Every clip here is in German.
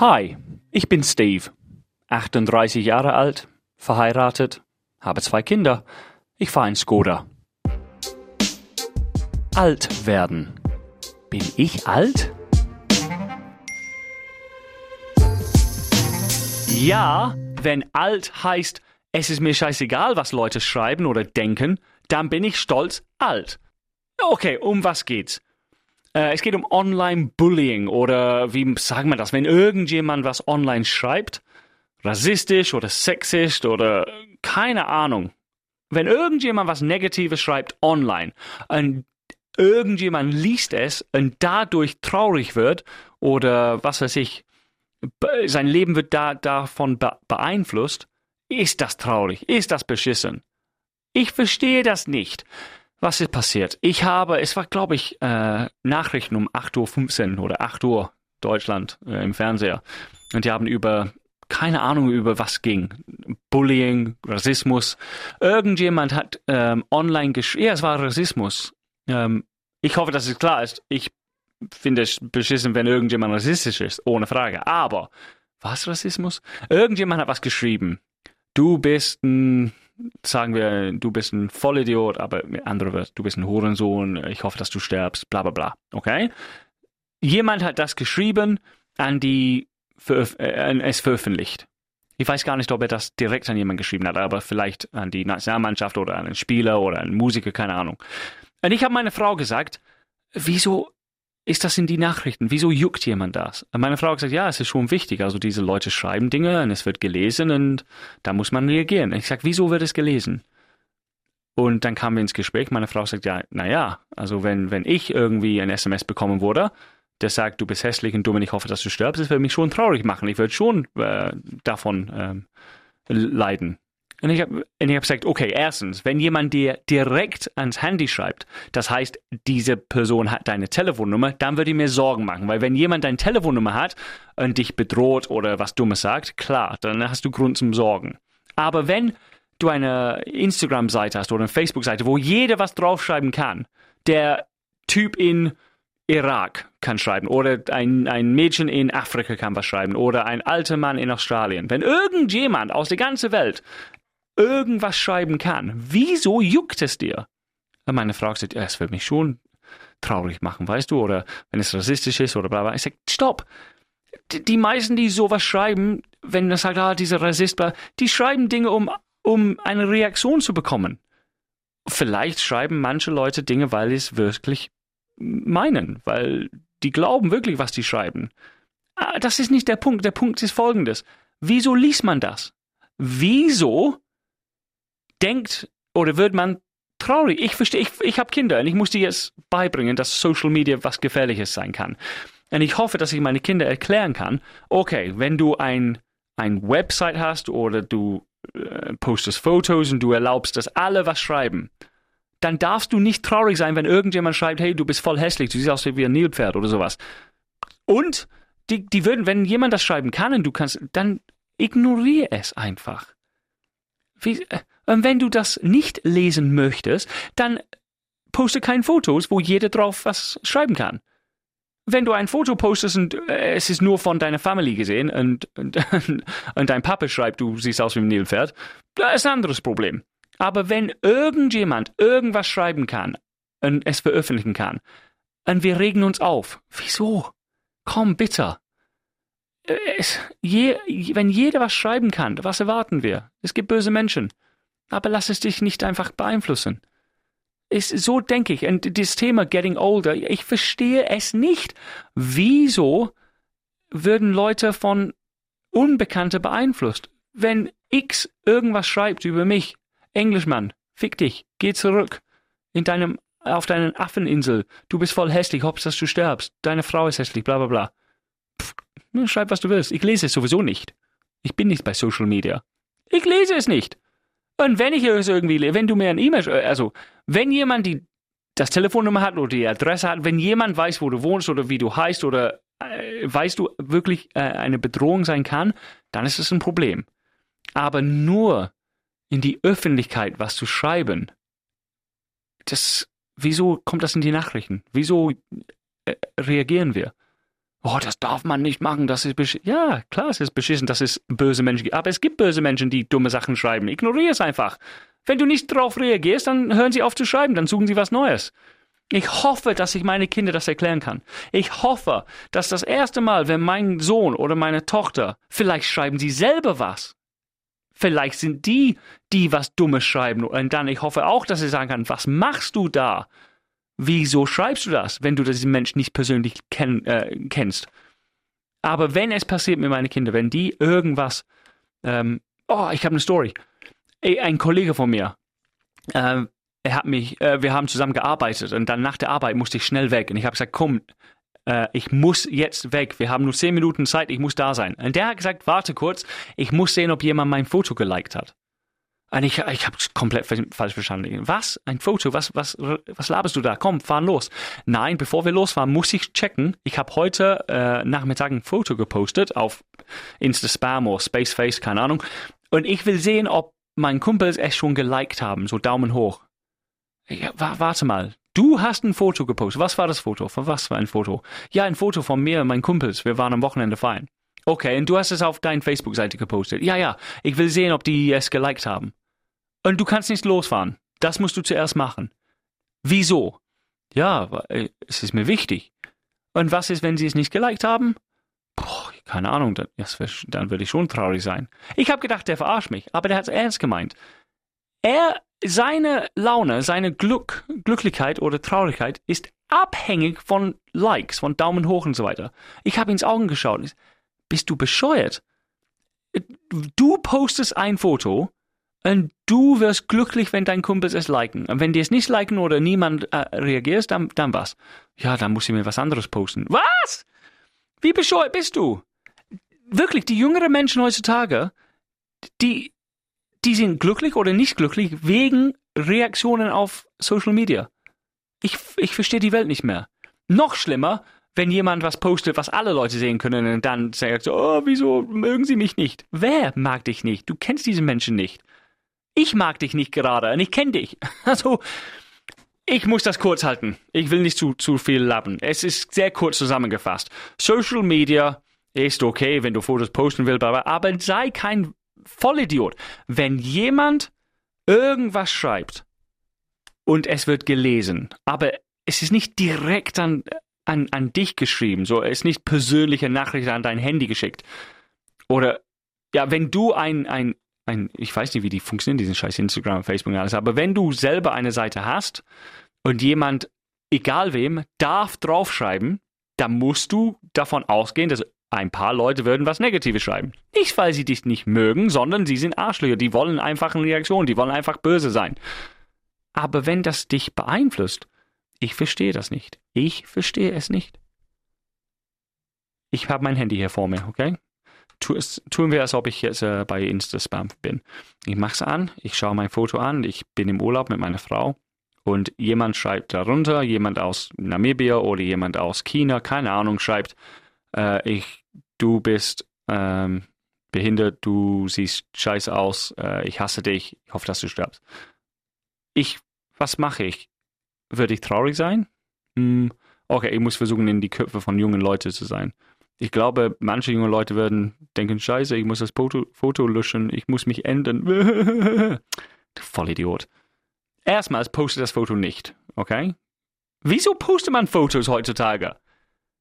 Hi, ich bin Steve, 38 Jahre alt, verheiratet, habe zwei Kinder. Ich fahre in Skoda. Alt werden. Bin ich alt? Ja, wenn alt heißt, es ist mir scheißegal, was Leute schreiben oder denken, dann bin ich stolz alt. Okay, um was geht's? Äh, es geht um Online-Bullying oder wie sagen wir das, wenn irgendjemand was online schreibt, rassistisch oder sexistisch oder keine Ahnung. Wenn irgendjemand was Negatives schreibt online und irgendjemand liest es und dadurch traurig wird oder was weiß ich, sein Leben wird da, davon beeinflusst, ist das traurig, ist das beschissen. Ich verstehe das nicht. Was ist passiert? Ich habe, es war glaube ich äh, Nachrichten um 8.15 Uhr oder 8 Uhr Deutschland äh, im Fernseher. Und die haben über, keine Ahnung über was ging, Bullying, Rassismus. Irgendjemand hat ähm, online geschrieben, ja, es war Rassismus. Ähm, ich hoffe, dass es klar ist. Ich finde es beschissen, wenn irgendjemand rassistisch ist, ohne Frage. Aber, was Rassismus? Irgendjemand hat was geschrieben. Du bist ein sagen wir, du bist ein Vollidiot, aber andere wird, du bist ein Hurensohn, ich hoffe, dass du stirbst, bla bla bla. Okay? Jemand hat das geschrieben, an die äh, es veröffentlicht. Ich weiß gar nicht, ob er das direkt an jemanden geschrieben hat, aber vielleicht an die Nationalmannschaft oder an einen Spieler oder einen Musiker, keine Ahnung. Und ich habe meine Frau gesagt, wieso ist das in die Nachrichten? Wieso juckt jemand das? Meine Frau hat gesagt, ja, es ist schon wichtig. Also diese Leute schreiben Dinge und es wird gelesen und da muss man reagieren. Ich sage, wieso wird es gelesen? Und dann kamen wir ins Gespräch. Meine Frau sagt, ja, naja, also wenn, wenn ich irgendwie ein SMS bekommen würde, der sagt, du bist hässlich und dumm und ich hoffe, dass du stirbst, das würde mich schon traurig machen. Ich würde schon äh, davon ähm, leiden. Und ich habe hab gesagt, okay, erstens, wenn jemand dir direkt ans Handy schreibt, das heißt, diese Person hat deine Telefonnummer, dann würde ich mir Sorgen machen, weil wenn jemand deine Telefonnummer hat und dich bedroht oder was Dummes sagt, klar, dann hast du Grund zum Sorgen. Aber wenn du eine Instagram-Seite hast oder eine Facebook-Seite, wo jeder was draufschreiben kann, der Typ in Irak kann schreiben oder ein, ein Mädchen in Afrika kann was schreiben oder ein alter Mann in Australien. Wenn irgendjemand aus der ganzen Welt irgendwas schreiben kann, wieso juckt es dir? Und meine Frau sagt, es wird mich schon traurig machen, weißt du, oder wenn es rassistisch ist oder bla bla. Ich sage, stopp! Die meisten, die sowas schreiben, wenn man sagt, ah, dieser Rassist, die schreiben Dinge, um, um eine Reaktion zu bekommen. Vielleicht schreiben manche Leute Dinge, weil sie es wirklich meinen, weil die glauben wirklich, was die schreiben. Ah, das ist nicht der Punkt. Der Punkt ist folgendes. Wieso liest man das? Wieso denkt oder wird man traurig. Ich verstehe, ich, ich habe Kinder und ich muss dir jetzt beibringen, dass Social Media was Gefährliches sein kann. Und ich hoffe, dass ich meine Kinder erklären kann, okay, wenn du ein, ein Website hast oder du äh, postest Fotos und du erlaubst, dass alle was schreiben, dann darfst du nicht traurig sein, wenn irgendjemand schreibt, hey, du bist voll hässlich, du siehst aus wie ein Nilpferd oder sowas. Und die, die würden, wenn jemand das schreiben kann und du kannst, dann ignoriere es einfach. Wie, äh, wenn du das nicht lesen möchtest, dann poste keine Fotos, wo jeder drauf was schreiben kann. Wenn du ein Foto postest und äh, es ist nur von deiner Familie gesehen und, und, und dein Papa schreibt, du siehst aus wie ein Nilpferd, das ist ein anderes Problem. Aber wenn irgendjemand irgendwas schreiben kann und es veröffentlichen kann, und wir regen uns auf, wieso? Komm, bitte. Es, je, wenn jeder was schreiben kann, was erwarten wir? Es gibt böse Menschen aber lass es dich nicht einfach beeinflussen. Ist, so denke ich. Und das Thema Getting Older, ich verstehe es nicht. Wieso würden Leute von Unbekannte beeinflusst? Wenn X irgendwas schreibt über mich, Englischmann, fick dich, geh zurück in deinem, auf deinen Affeninsel, du bist voll hässlich, hoffst, dass du stirbst, deine Frau ist hässlich, bla bla bla. Pff, schreib, was du willst. Ich lese es sowieso nicht. Ich bin nicht bei Social Media. Ich lese es nicht. Und wenn ich es irgendwie, wenn du mir ein E-Mail, also wenn jemand die das Telefonnummer hat oder die Adresse hat, wenn jemand weiß, wo du wohnst oder wie du heißt oder äh, weißt du wirklich äh, eine Bedrohung sein kann, dann ist es ein Problem. Aber nur in die Öffentlichkeit was zu schreiben, das, wieso kommt das in die Nachrichten? Wieso äh, reagieren wir? Oh, das darf man nicht machen, das ist beschissen. Ja, klar, es ist beschissen, dass es böse Menschen gibt. Aber es gibt böse Menschen, die dumme Sachen schreiben. Ignoriere es einfach. Wenn du nicht darauf reagierst, dann hören sie auf zu schreiben, dann suchen sie was Neues. Ich hoffe, dass ich meine Kinder das erklären kann. Ich hoffe, dass das erste Mal, wenn mein Sohn oder meine Tochter, vielleicht schreiben sie selber was. Vielleicht sind die, die was Dummes schreiben. Und dann, ich hoffe auch, dass sie sagen kann, was machst du da? Wieso schreibst du das, wenn du diesen Menschen nicht persönlich kenn, äh, kennst? Aber wenn es passiert mit meinen Kindern, wenn die irgendwas, ähm, oh, ich habe eine Story. Ein Kollege von mir, äh, er hat mich, äh, wir haben zusammen gearbeitet und dann nach der Arbeit musste ich schnell weg und ich habe gesagt, komm, äh, ich muss jetzt weg. Wir haben nur zehn Minuten Zeit, ich muss da sein. Und der hat gesagt, warte kurz, ich muss sehen, ob jemand mein Foto geliked hat. Und ich, ich habe komplett falsch verstanden. Was? Ein Foto? Was, was, was laberst du da? Komm, fahren los. Nein, bevor wir losfahren, muss ich checken. Ich habe heute äh, Nachmittag ein Foto gepostet auf Insta-Spam oder Spaceface, keine Ahnung. Und ich will sehen, ob mein Kumpels es schon geliked haben, so Daumen hoch. Ja, warte mal. Du hast ein Foto gepostet. Was war das Foto? Von was war ein Foto? Ja, ein Foto von mir und meinen Kumpels. Wir waren am Wochenende feiern. Okay, und du hast es auf deine Facebook-Seite gepostet. Ja, ja. Ich will sehen, ob die es geliked haben. Und du kannst nicht losfahren. Das musst du zuerst machen. Wieso? Ja, äh, es ist mir wichtig. Und was ist, wenn sie es nicht geliked haben? Boah, keine Ahnung, dann, dann würde ich schon traurig sein. Ich habe gedacht, der verarscht mich, aber der hat es ernst gemeint. Er, seine Laune, seine Glück, Glücklichkeit oder Traurigkeit ist abhängig von Likes, von Daumen hoch und so weiter. Ich habe ins Augen geschaut. Bist du bescheuert? Du postest ein Foto und du wirst glücklich, wenn dein Kumpels es liken. Und wenn die es nicht liken oder niemand äh, reagiert, dann, dann was? Ja, dann muss ich mir was anderes posten. Was? Wie bescheuert bist du? Wirklich, die jüngeren Menschen heutzutage, die, die sind glücklich oder nicht glücklich wegen Reaktionen auf Social Media. Ich, ich verstehe die Welt nicht mehr. Noch schlimmer, wenn jemand was postet, was alle Leute sehen können und dann sagt oh, wieso mögen sie mich nicht? Wer mag dich nicht? Du kennst diese Menschen nicht. Ich mag dich nicht gerade und ich kenne dich. Also, ich muss das kurz halten. Ich will nicht zu, zu viel labben. Es ist sehr kurz zusammengefasst. Social Media ist okay, wenn du Fotos posten willst, aber sei kein Vollidiot. Wenn jemand irgendwas schreibt und es wird gelesen, aber es ist nicht direkt an, an, an dich geschrieben, so es ist nicht persönliche Nachrichten an dein Handy geschickt. Oder ja, wenn du ein, ein ein, ich weiß nicht, wie die funktionieren, diesen scheiß Instagram, Facebook und alles, aber wenn du selber eine Seite hast und jemand, egal wem, darf draufschreiben, dann musst du davon ausgehen, dass ein paar Leute würden was Negatives schreiben. Nicht, weil sie dich nicht mögen, sondern sie sind Arschlöcher, die wollen einfach eine Reaktion, die wollen einfach böse sein. Aber wenn das dich beeinflusst, ich verstehe das nicht. Ich verstehe es nicht. Ich habe mein Handy hier vor mir, okay? Tun wir, als ob ich jetzt äh, bei Insta-Spam bin. Ich mache es an, ich schaue mein Foto an, ich bin im Urlaub mit meiner Frau und jemand schreibt darunter, jemand aus Namibia oder jemand aus China, keine Ahnung, schreibt, äh, ich, du bist ähm, behindert, du siehst scheiße aus, äh, ich hasse dich, ich hoffe, dass du stirbst. Ich, was mache ich? Würde ich traurig sein? Hm, okay, ich muss versuchen, in die Köpfe von jungen Leuten zu sein ich glaube, manche junge Leute werden denken, scheiße, ich muss das Foto, Foto löschen, ich muss mich ändern. du Vollidiot. Erstmals poste das Foto nicht, okay? Wieso postet man Fotos heutzutage?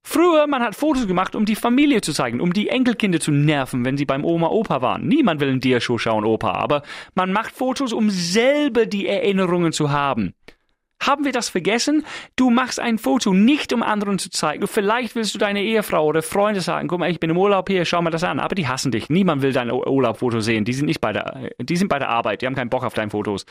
Früher, man hat Fotos gemacht, um die Familie zu zeigen, um die Enkelkinder zu nerven, wenn sie beim Oma Opa waren. Niemand will ein Dia-Show schauen, Opa, aber man macht Fotos, um selber die Erinnerungen zu haben. Haben wir das vergessen? Du machst ein Foto nicht, um anderen zu zeigen. Vielleicht willst du deine Ehefrau oder Freunde sagen, guck mal, ich bin im Urlaub hier, schau mal das an. Aber die hassen dich. Niemand will dein Urlaubfoto sehen. Die sind nicht bei der, die sind bei der Arbeit. Die haben keinen Bock auf deine Fotos.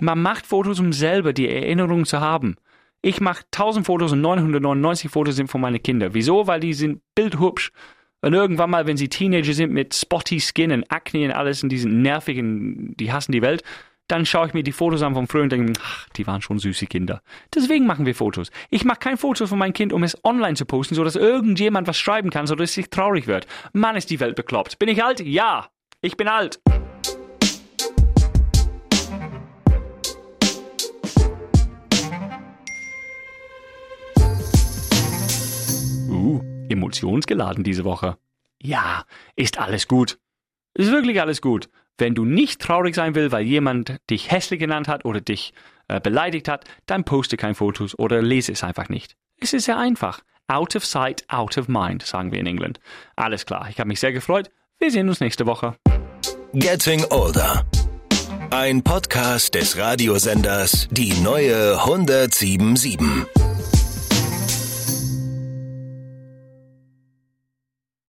Man macht Fotos, um selber die Erinnerung zu haben. Ich mache 1000 Fotos und 999 Fotos sind von meinen Kindern. Wieso? Weil die sind bildhübsch. Und irgendwann mal, wenn sie Teenager sind mit spotty Skin und Akne und alles und die sind nervig und die hassen die Welt, dann schaue ich mir die Fotos an von früher und denke, ach, die waren schon süße Kinder. Deswegen machen wir Fotos. Ich mache kein Foto von meinem Kind, um es online zu posten, sodass irgendjemand was schreiben kann, sodass es sich traurig wird. Mann, ist die Welt bekloppt. Bin ich alt? Ja, ich bin alt. Uh, emotionsgeladen diese Woche. Ja, ist alles gut. Ist wirklich alles gut. Wenn du nicht traurig sein willst, weil jemand dich hässlich genannt hat oder dich äh, beleidigt hat, dann poste kein Fotos oder lese es einfach nicht. Es ist sehr einfach. Out of sight, out of mind, sagen wir in England. Alles klar, ich habe mich sehr gefreut. Wir sehen uns nächste Woche. Getting Older. Ein Podcast des Radiosenders Die neue 1077.